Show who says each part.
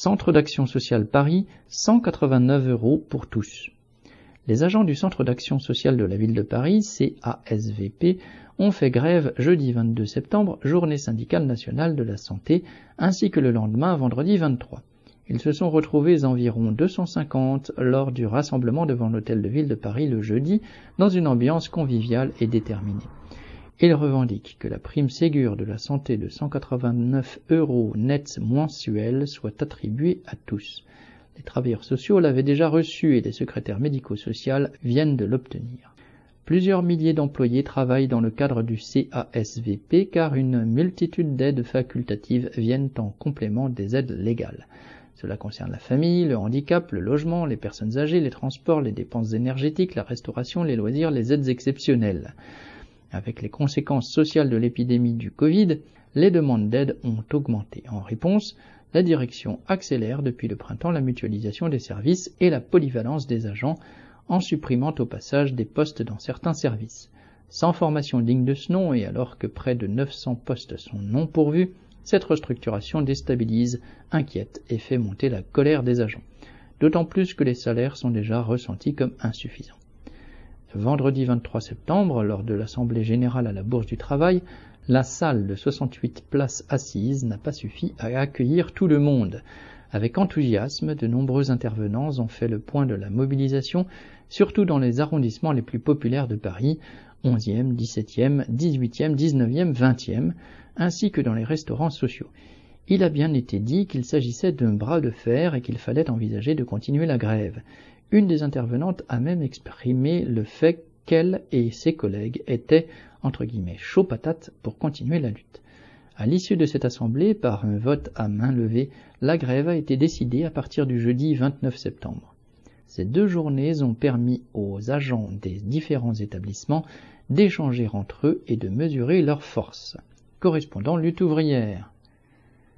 Speaker 1: Centre d'action sociale Paris, 189 euros pour tous. Les agents du Centre d'action sociale de la ville de Paris, CASVP, ont fait grève jeudi 22 septembre, journée syndicale nationale de la santé, ainsi que le lendemain, vendredi 23. Ils se sont retrouvés environ 250 lors du rassemblement devant l'hôtel de ville de Paris le jeudi, dans une ambiance conviviale et déterminée. Ils revendiquent que la prime Ségur de la santé de 189 euros nets mensuels soit attribuée à tous. Les travailleurs sociaux l'avaient déjà reçue et les secrétaires médico-sociaux viennent de l'obtenir. Plusieurs milliers d'employés travaillent dans le cadre du CASVP car une multitude d'aides facultatives viennent en complément des aides légales. Cela concerne la famille, le handicap, le logement, les personnes âgées, les transports, les dépenses énergétiques, la restauration, les loisirs, les aides exceptionnelles. Avec les conséquences sociales de l'épidémie du Covid, les demandes d'aide ont augmenté. En réponse, la direction accélère depuis le printemps la mutualisation des services et la polyvalence des agents en supprimant au passage des postes dans certains services. Sans formation digne de ce nom et alors que près de 900 postes sont non pourvus, cette restructuration déstabilise, inquiète et fait monter la colère des agents. D'autant plus que les salaires sont déjà ressentis comme insuffisants. Vendredi 23 septembre, lors de l'Assemblée générale à la Bourse du Travail, la salle de 68 places assises n'a pas suffi à accueillir tout le monde. Avec enthousiasme, de nombreux intervenants ont fait le point de la mobilisation, surtout dans les arrondissements les plus populaires de Paris, 11e, 17e, 18e, 19e, 20e, ainsi que dans les restaurants sociaux. Il a bien été dit qu'il s'agissait d'un bras de fer et qu'il fallait envisager de continuer la grève. Une des intervenantes a même exprimé le fait qu'elle et ses collègues étaient, entre guillemets, chaud patate pour continuer la lutte. À l'issue de cette assemblée, par un vote à main levée, la grève a été décidée à partir du jeudi 29 septembre. Ces deux journées ont permis aux agents des différents établissements d'échanger entre eux et de mesurer leurs forces. Correspondant lutte ouvrière.